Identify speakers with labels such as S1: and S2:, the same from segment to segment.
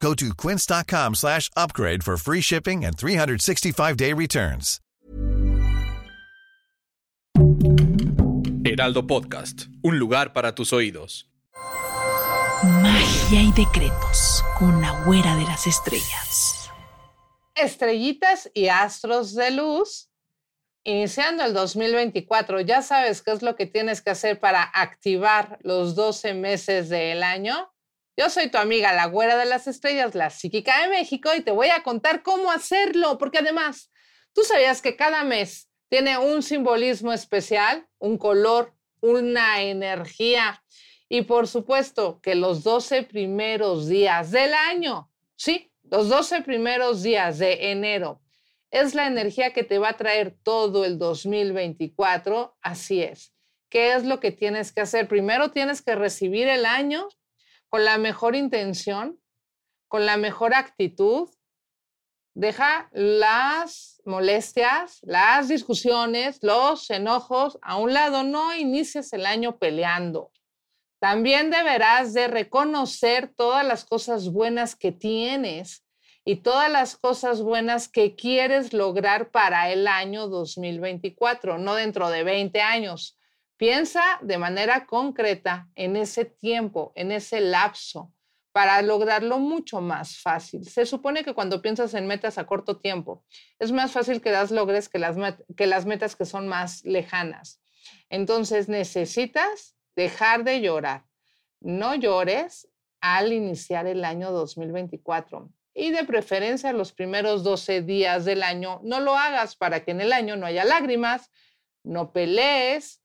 S1: Go to quince.com slash upgrade for free shipping and 365-day returns.
S2: Heraldo Podcast, un lugar para tus oídos.
S3: Magia y decretos con la güera de las estrellas.
S4: Estrellitas y astros de luz. Iniciando el 2024, ya sabes qué es lo que tienes que hacer para activar los 12 meses del año. Yo soy tu amiga, la güera de las estrellas, la psíquica de México, y te voy a contar cómo hacerlo, porque además, tú sabías que cada mes tiene un simbolismo especial, un color, una energía, y por supuesto que los 12 primeros días del año, sí, los 12 primeros días de enero, es la energía que te va a traer todo el 2024, así es. ¿Qué es lo que tienes que hacer? Primero tienes que recibir el año con la mejor intención, con la mejor actitud. Deja las molestias, las discusiones, los enojos a un lado. No inicies el año peleando. También deberás de reconocer todas las cosas buenas que tienes y todas las cosas buenas que quieres lograr para el año 2024, no dentro de 20 años. Piensa de manera concreta en ese tiempo, en ese lapso, para lograrlo mucho más fácil. Se supone que cuando piensas en metas a corto tiempo, es más fácil que las logres que las, que las metas que son más lejanas. Entonces necesitas dejar de llorar. No llores al iniciar el año 2024 y de preferencia los primeros 12 días del año no lo hagas para que en el año no haya lágrimas, no pelees,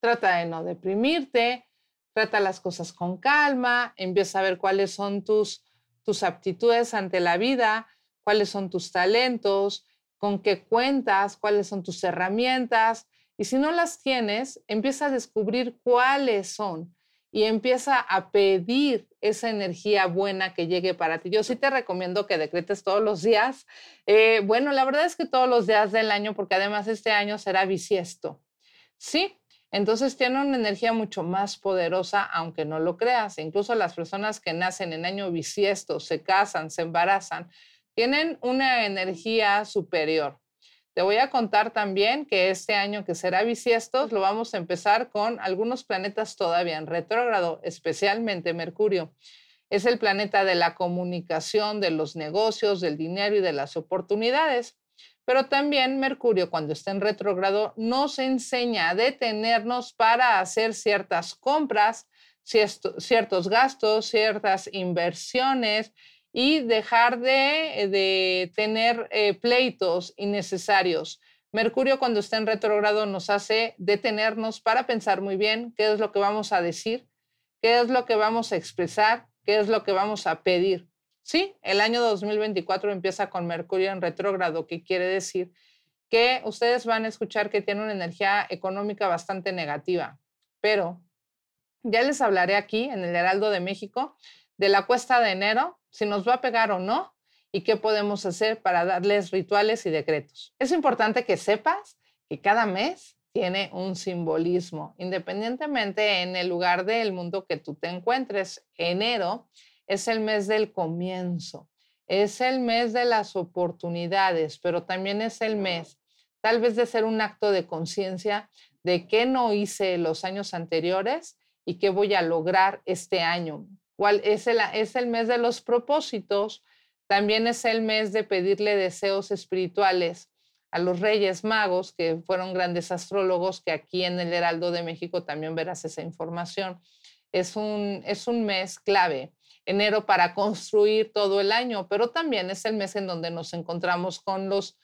S4: Trata de no deprimirte, trata las cosas con calma, empieza a ver cuáles son tus, tus aptitudes ante la vida, cuáles son tus talentos, con qué cuentas, cuáles son tus herramientas. Y si no las tienes, empieza a descubrir cuáles son y empieza a pedir esa energía buena que llegue para ti. Yo sí te recomiendo que decretes todos los días. Eh, bueno, la verdad es que todos los días del año, porque además este año será bisiesto. Sí, entonces tiene una energía mucho más poderosa, aunque no lo creas. Incluso las personas que nacen en año bisiesto, se casan, se embarazan, tienen una energía superior. Te voy a contar también que este año que será bisiesto, lo vamos a empezar con algunos planetas todavía en retrógrado, especialmente Mercurio. Es el planeta de la comunicación, de los negocios, del dinero y de las oportunidades. Pero también Mercurio, cuando está en retrógrado, nos enseña a detenernos para hacer ciertas compras, ciertos gastos, ciertas inversiones y dejar de, tener eh, pleitos innecesarios. Mercurio cuando está en retrógrado nos hace detenernos para pensar muy bien qué es lo que vamos a decir, qué es lo que vamos a expresar, qué es lo que vamos a pedir. Sí, el año 2024 empieza con Mercurio en retrógrado, que quiere decir que ustedes van a escuchar que tiene una energía económica bastante negativa, pero ya les hablaré aquí en el Heraldo de México de la cuesta de enero, si nos va a pegar o no y qué podemos hacer para darles rituales y decretos. Es importante que sepas que cada mes tiene un simbolismo, independientemente en el lugar del mundo que tú te encuentres. Enero es el mes del comienzo, es el mes de las oportunidades, pero también es el mes tal vez de ser un acto de conciencia de qué no hice los años anteriores y qué voy a lograr este año. ¿Cuál es el, es el mes de los propósitos? También es el mes de pedirle deseos espirituales a los Reyes Magos, que fueron grandes astrólogos, que aquí en el Heraldo de México también verás esa información. Es un, es un mes clave enero para construir todo el año, pero también es el mes en donde nos encontramos con los,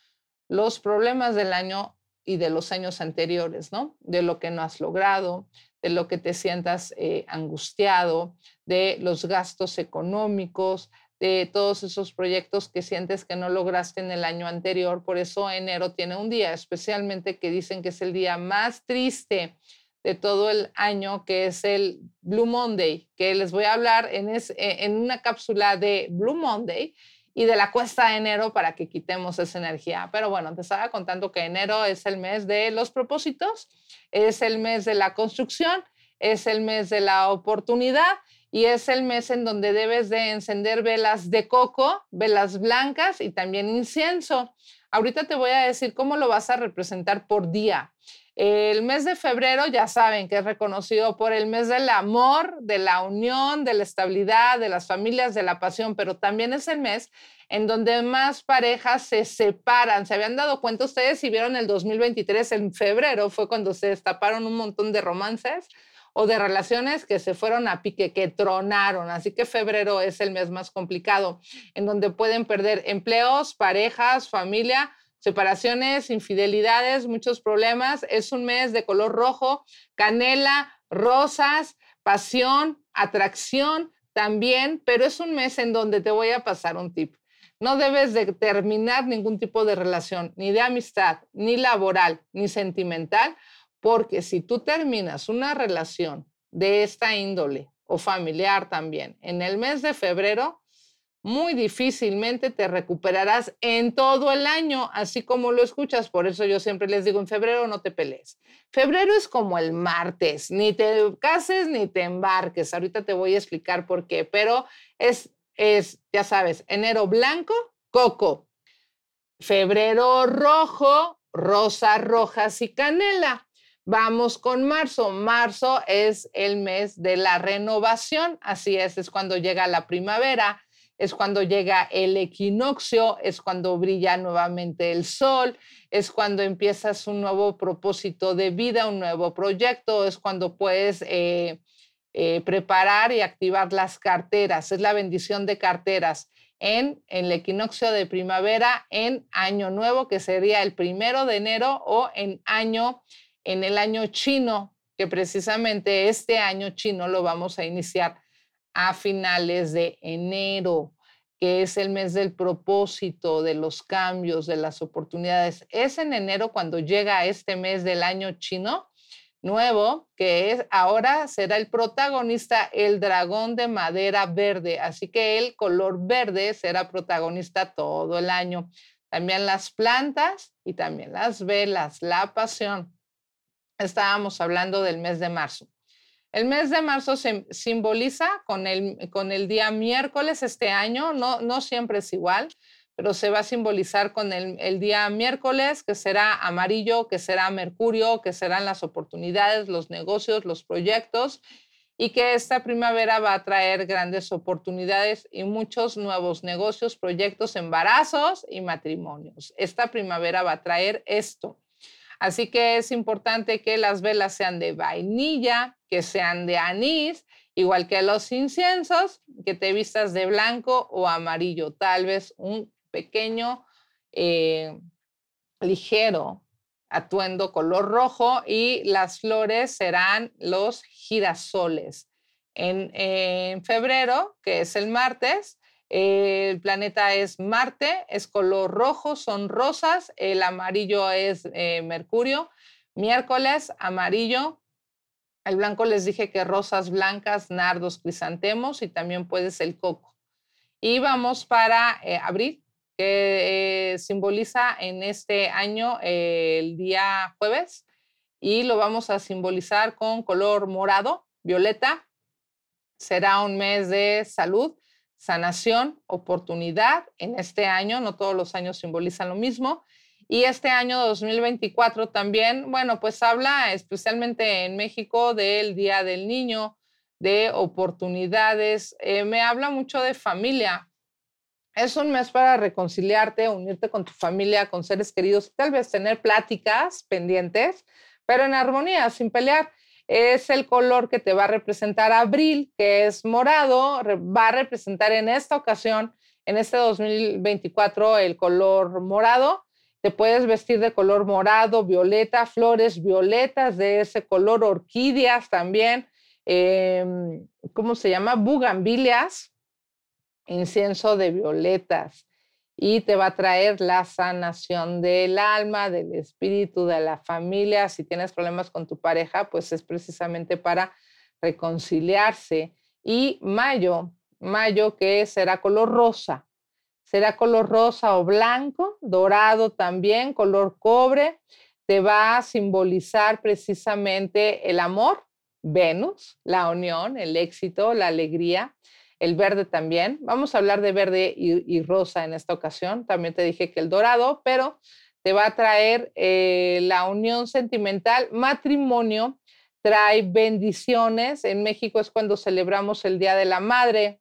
S4: los problemas del año y de los años anteriores, ¿no? De lo que no has logrado, de lo que te sientas eh, angustiado, de los gastos económicos, de todos esos proyectos que sientes que no lograste en el año anterior. Por eso enero tiene un día, especialmente que dicen que es el día más triste de todo el año, que es el Blue Monday, que les voy a hablar en, es, e, en una cápsula de Blue Monday y de la cuesta de enero para que quitemos esa energía. Pero bueno, te estaba contando que enero es el mes de los propósitos, es el mes de la construcción, es el mes de la oportunidad y es el mes en donde debes de encender velas de coco, velas blancas y también incienso. Ahorita te voy a decir cómo lo vas a representar por día. El mes de febrero ya saben que es reconocido por el mes del amor, de la unión, de la estabilidad, de las familias, de la pasión, pero también es el mes en donde más parejas se separan. ¿Se habían dado cuenta ustedes si vieron el 2023 en febrero? Fue cuando se destaparon un montón de romances o de relaciones que se fueron a pique, que tronaron. Así que febrero es el mes más complicado, en donde pueden perder empleos, parejas, familia, separaciones, infidelidades, muchos problemas. Es un mes de color rojo, canela, rosas, pasión, atracción también, pero es un mes en donde te voy a pasar un tip. No debes de terminar ningún tipo de relación, ni de amistad, ni laboral, ni sentimental, porque si tú terminas una relación de esta índole o familiar también en el mes de febrero, muy difícilmente te recuperarás en todo el año, así como lo escuchas. Por eso yo siempre les digo, en febrero no te pelees. Febrero es como el martes, ni te cases ni te embarques. Ahorita te voy a explicar por qué, pero es, es ya sabes, enero blanco, coco. Febrero rojo, rosas rojas y canela. Vamos con marzo. Marzo es el mes de la renovación, así es, es cuando llega la primavera, es cuando llega el equinoccio, es cuando brilla nuevamente el sol, es cuando empiezas un nuevo propósito de vida, un nuevo proyecto, es cuando puedes eh, eh, preparar y activar las carteras, es la bendición de carteras en, en el equinoccio de primavera, en año nuevo, que sería el primero de enero, o en año en el año chino, que precisamente este año chino lo vamos a iniciar a finales de enero, que es el mes del propósito, de los cambios, de las oportunidades. Es en enero cuando llega este mes del año chino nuevo, que es ahora será el protagonista el dragón de madera verde, así que el color verde será protagonista todo el año. También las plantas y también las velas, la pasión estábamos hablando del mes de marzo. El mes de marzo se simboliza con el, con el día miércoles este año, no, no siempre es igual, pero se va a simbolizar con el, el, día miércoles, que será amarillo, que será Mercurio, que serán las oportunidades, los negocios, los proyectos, y que esta primavera va a traer grandes oportunidades y muchos nuevos negocios, proyectos, embarazos y matrimonios. Esta primavera va a traer esto. Así que es importante que las velas sean de vainilla, que sean de anís, igual que los inciensos, que te vistas de blanco o amarillo, tal vez un pequeño, eh, ligero atuendo color rojo y las flores serán los girasoles. en febrero, que es el martes, el planeta es Marte, es color rojo, son rosas, el amarillo es eh, Mercurio, miércoles amarillo, el blanco les dije que rosas blancas, nardos, crisantemos y también puede ser el coco. Y vamos para eh, abril, que eh, simboliza en este año el día jueves y lo vamos a simbolizar con color morado, violeta. Será un mes de salud, sanación, oportunidad en este año, no todos los años simbolizan lo mismo. Y este año 2024 también, bueno, pues habla especialmente en México del Día del Niño, de oportunidades, eh, me habla mucho de familia. Es un mes para reconciliarte, unirte con tu familia, con seres queridos, tal vez tener pláticas pendientes, pero en armonía, sin pelear es el color que te va a representar abril, que es morado, va a representar en esta ocasión, en este 2024, el color morado. Te puedes vestir de color morado, violeta, flores violetas de ese color, orquídeas también, em, ¿cómo se llama? Bugambilias. incienso de violetas y te va a traer la sanación del alma, del espíritu, de la familia. Si tienes problemas con tu pareja, pues es precisamente para reconciliarse. Y mayo, mayo que será color rosa, será color rosa o blanco, dorado también, color cobre, te va a simbolizar precisamente el amor, Venus, la unión, el éxito, la alegría, el verde también. Vamos a hablar de verde y, rosa en esta ocasión. También te dije que el dorado, pero te va a traer eh, la unión sentimental, matrimonio, trae bendiciones. En México es cuando celebramos el Día de la Madre.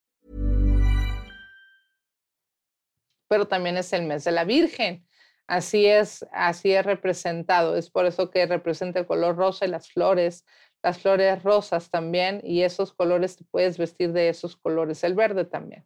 S4: Pero también es el mes de la Virgen. Así es, así es representado. Es por eso que representa el color rosa y las flores, las flores rosas también y esos colores te puedes vestir de esos colores, el verde también.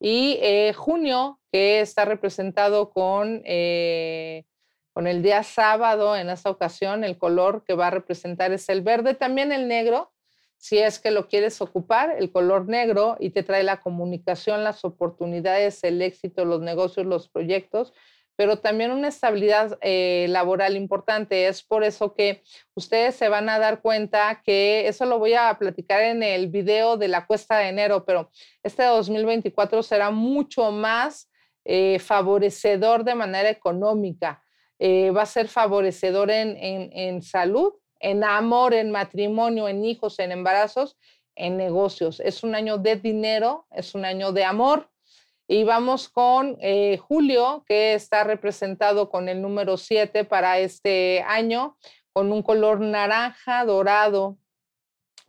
S4: Y eh, junio, que está representado con, eh, con el día sábado, en esta ocasión, el color que va a representar es el verde, también el negro, si es que lo quieres ocupar, el color negro y te trae la comunicación, las oportunidades, el éxito, los negocios, los proyectos pero también una estabilidad eh, laboral importante. Es por eso que ustedes se van a dar cuenta que eso lo voy a platicar en el video de la cuesta de enero, pero este 2024 será mucho más eh, favorecedor de manera económica. Eh, va a ser favorecedor en, en salud, en amor, en matrimonio, en hijos, en embarazos, en negocios. Es un año de dinero, es un año de amor y vamos con eh, Julio, que está representado con el número 7 para este año, con un color naranja dorado.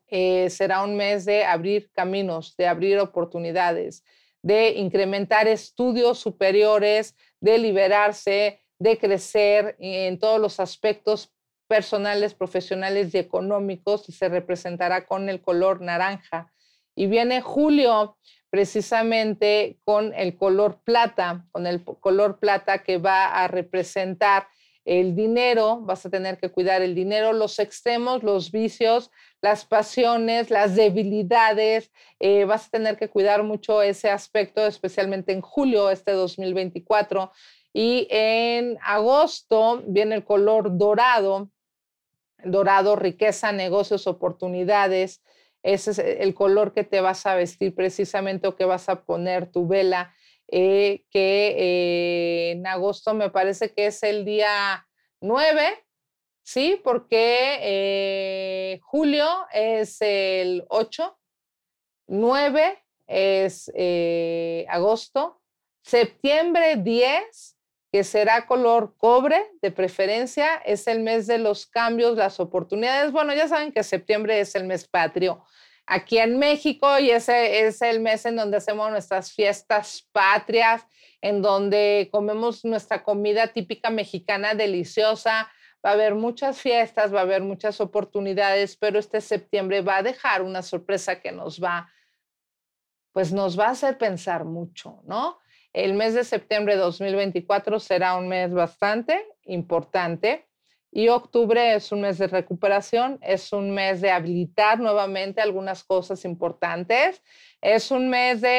S4: Eh, será un mes de abrir caminos, de abrir oportunidades, de incrementar estudios superiores, de liberarse, de crecer en todos los aspectos personales, profesionales y económicos, y se representará con el color naranja. Y viene Julio, precisamente con el color plata, con el color plata que va a representar el dinero, vas a tener que cuidar el dinero, los extremos, los vicios, las pasiones, las debilidades, eh, vas a tener que cuidar mucho ese aspecto, especialmente en julio, este 2024. Y en agosto viene el color dorado, dorado, riqueza, negocios, oportunidades, ese es el color que te vas a vestir precisamente o que vas a poner tu vela, eh, que eh, en agosto me parece que es el día 9, ¿sí? Porque eh, julio es el 8, 9 es agosto, septiembre 10 que será color cobre de preferencia, es el mes de los cambios, las oportunidades. Bueno, ya saben que septiembre es el mes patrio aquí en México y ese es el mes en donde hacemos nuestras fiestas patrias, en donde comemos nuestra comida típica mexicana deliciosa. Va a haber muchas fiestas, va a haber muchas oportunidades, pero este septiembre va a dejar una sorpresa que nos va, pues nos va a hacer pensar mucho, ¿no? El mes de septiembre de 2024 será un mes bastante importante y octubre es un mes de recuperación, es un mes de habilitar nuevamente algunas cosas importantes, es un mes de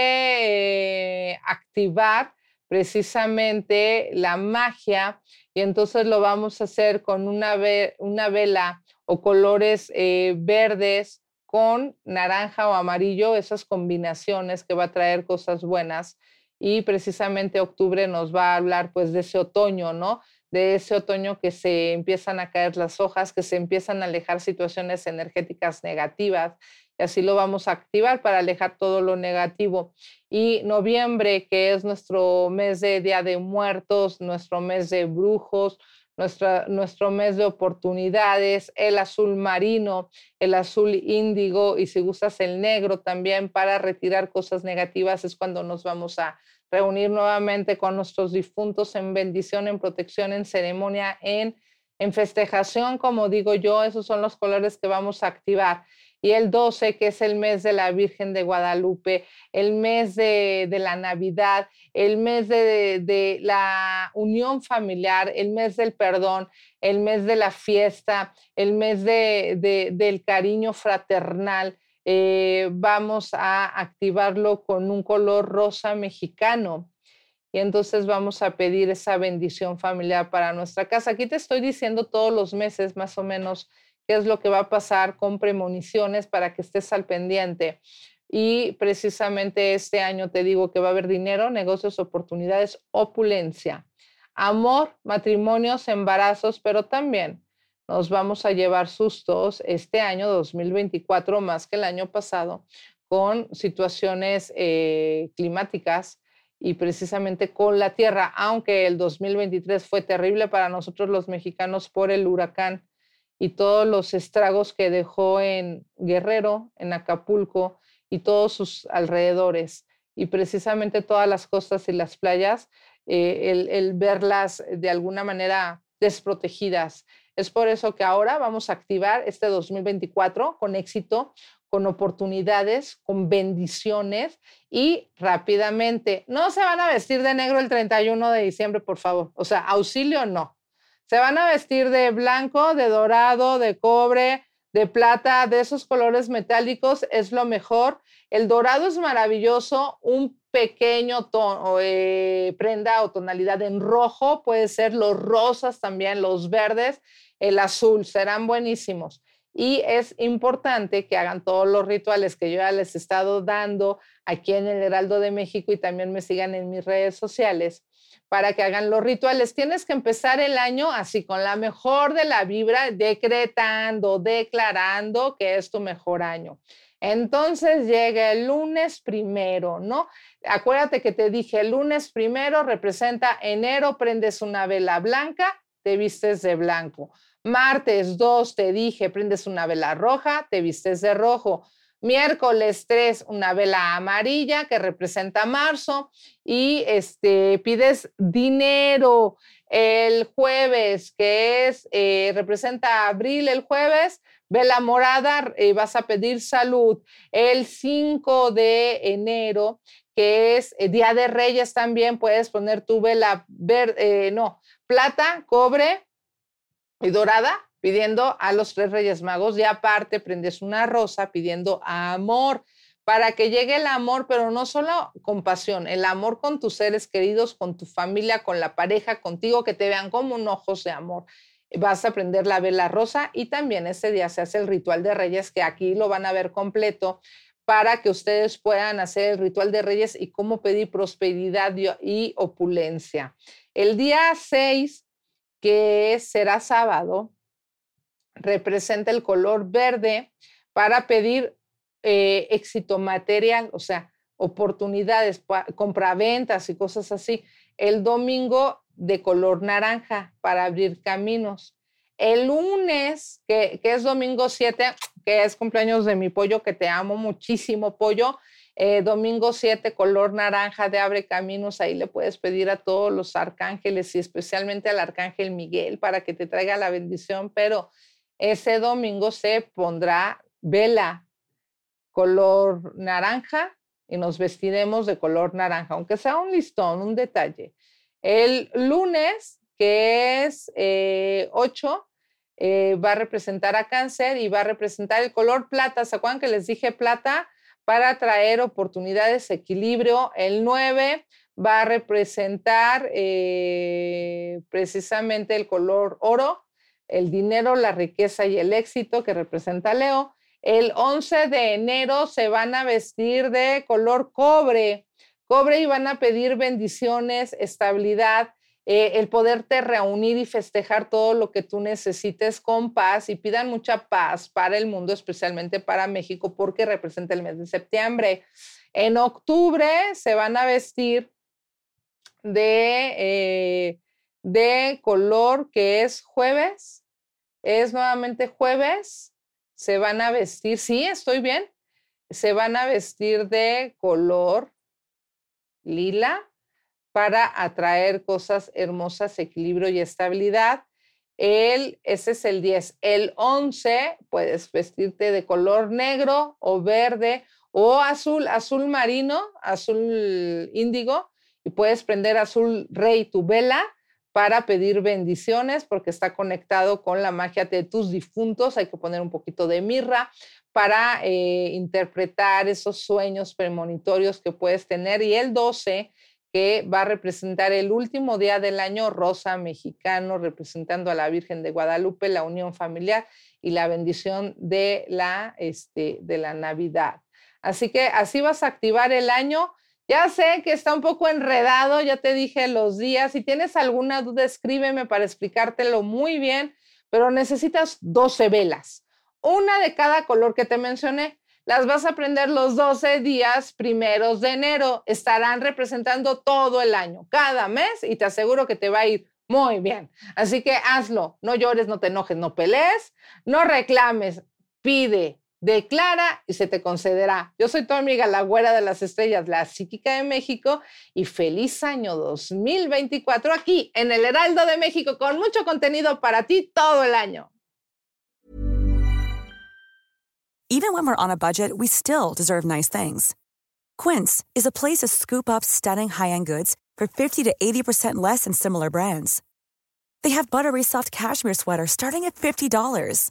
S4: eh, activar precisamente la magia y entonces lo vamos a hacer con una, vela o colores eh, verdes con naranja o amarillo, esas combinaciones que va a traer cosas buenas y precisamente octubre nos va a hablar pues de ese otoño, ¿no? De ese otoño que se empiezan a caer las hojas, que se empiezan a alejar situaciones energéticas negativas y así lo vamos a activar para alejar todo lo negativo. Y noviembre, que es nuestro mes de Día de Muertos, nuestro mes de brujos, nuestro mes de oportunidades, el azul marino, el azul índigo y si gustas el negro también para retirar cosas negativas es cuando nos vamos a reunir nuevamente con nuestros difuntos en bendición, en protección, en ceremonia, en, en festejación, como digo yo, esos son los colores que vamos a activar y el 12, que es el mes de la Virgen de Guadalupe, el mes de, la Navidad, el mes de, la unión familiar, el mes del perdón, el mes de la fiesta, el mes del cariño fraternal. Eh, vamos a activarlo con un color rosa mexicano. Y entonces vamos a pedir esa bendición familiar para nuestra casa. Aquí te estoy diciendo todos los meses más o menos qué es lo que va a pasar con premoniciones para que estés al pendiente. Y precisamente este año te digo que va a haber dinero, negocios, oportunidades, opulencia, amor, matrimonios, embarazos, pero también nos vamos a llevar sustos este año 2024 más que el año pasado con situaciones eh, climáticas y precisamente con la tierra, aunque el 2023 fue terrible para nosotros los mexicanos por el huracán y todos los estragos que dejó en Guerrero, en Acapulco y todos sus alrededores. Y precisamente todas las costas y las playas, eh, el, verlas de alguna manera desprotegidas. Es por eso que ahora vamos a activar este 2024 con éxito, con oportunidades, con bendiciones y rápidamente. No se van a vestir de negro el 31 de diciembre, por favor. O sea, auxilio no. Se van a vestir de blanco, de dorado, de cobre, de plata, de esos colores metálicos es lo mejor. El dorado es maravilloso, un pequeño tono, eh, prenda o tonalidad en rojo, puede ser los rosas también, los verdes, el azul, serán buenísimos. Y es importante que hagan todos los rituales que yo ya les he estado dando aquí en el Heraldo de México y también me sigan en mis redes sociales para que hagan los rituales. Tienes que empezar el año así, con la mejor de la vibra, decretando, declarando que es tu mejor año. Entonces llega el lunes primero, ¿no? Acuérdate que te dije, el lunes primero representa enero, prendes una vela blanca, te vistes de blanco. Martes 2 te dije, prendes una vela roja, te vistes de rojo. Miércoles 3, una vela amarilla que representa marzo y este, pides dinero. El jueves, que es, eh, representa abril, el jueves, vela morada, eh, vas a pedir salud. El 5 de enero, que es eh, Día de Reyes también, puedes poner tu vela verde, no, plata, cobre y dorada pidiendo a los tres Reyes Magos y aparte prendes una rosa pidiendo amor para que llegue el amor, pero no solo compasión, el amor con tus seres queridos, con tu familia, con la pareja, contigo, que te vean como un ojos de amor. Vas a prender la vela rosa y también ese día se hace el ritual de Reyes, que aquí lo van a ver completo para que ustedes puedan hacer el ritual de Reyes y cómo pedir prosperidad y opulencia. El día 6, que será sábado, representa el color verde para pedir eh, éxito material, o sea, oportunidades, compraventas y cosas así. El domingo de color naranja para abrir caminos. El lunes, que, es domingo 7, que es cumpleaños de mi pollo, que te amo muchísimo, pollo. Eh, domingo 7, color naranja de Abre Caminos. Ahí le puedes pedir a todos los arcángeles y especialmente al arcángel Miguel para que te traiga la bendición, pero ese domingo se pondrá vela color naranja y nos vestiremos de color naranja, aunque sea un listón, un detalle. El lunes, que es 8, eh, eh, va a representar a cáncer y va a representar el color plata. ¿Se acuerdan que les dije plata? Para traer oportunidades, equilibrio. El 9 va a representar eh, precisamente el color oro el dinero, la riqueza y el éxito que representa Leo. El 11 de enero se van a vestir de color cobre, cobre y van a pedir bendiciones, estabilidad, eh, el poderte reunir y festejar todo lo que tú necesites con paz y pidan mucha paz para el mundo, especialmente para México, porque representa el mes de septiembre. En octubre se van a vestir de eh, de color que es jueves. Es nuevamente jueves. Se van a vestir, sí, estoy bien. Se van a vestir de color lila para atraer cosas hermosas, equilibrio y estabilidad. El, ese es el 10. El 11, puedes vestirte de color negro o verde o azul, azul marino, azul índigo, y puedes prender azul rey tu vela para pedir bendiciones porque está conectado con la magia de tus difuntos. Hay que poner un poquito de mirra para eh, interpretar esos sueños premonitorios que puedes tener. Y el 12 que va a representar el último día del año rosa mexicano, representando a la Virgen de Guadalupe, la unión familiar y la bendición de la, este, de la Navidad. Así que así vas a activar el año. Ya sé que está un poco enredado, ya te dije los días. Si tienes alguna duda, escríbeme para explicártelo muy bien, pero necesitas 12 velas, una de cada color que te mencioné las vas a prender los 12 días primeros de enero. Estarán representando todo el año, cada mes, y te aseguro que te va a ir muy bien. Así que hazlo. No llores, no te enojes, no pelees, no reclames, pide, declara y se te concederá. Yo soy tu amiga, la güera de las estrellas, la psíquica de México, y feliz año 2024 aquí en el Heraldo de México con mucho contenido para ti todo el año.
S5: Even when we're on a budget, we still deserve nice things. Quince is a place to scoop up stunning high-end goods for 50 to 80% less than similar brands. They have buttery soft cashmere sweaters starting at $50,